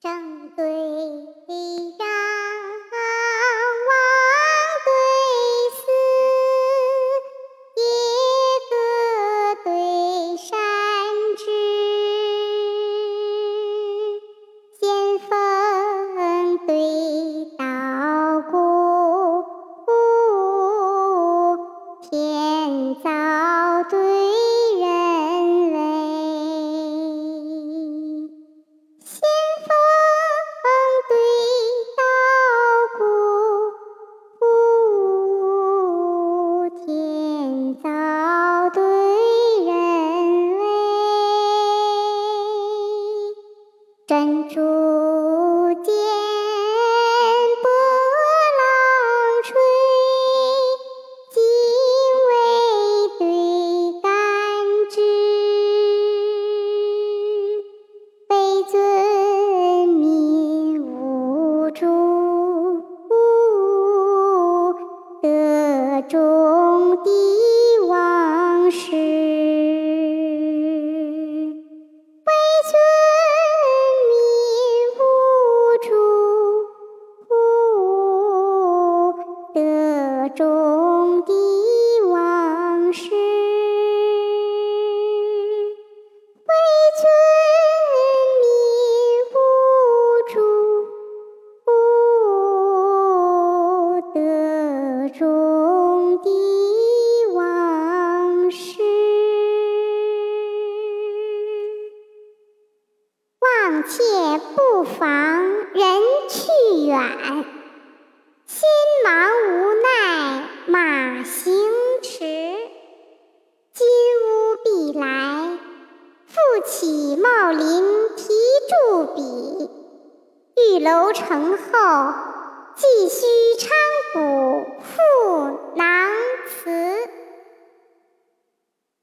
正对珍珠。中的往事。为尊民无主，德中帝王师。望妾不妨人去远，起茂林提著笔，玉楼城后，继续昌谷赋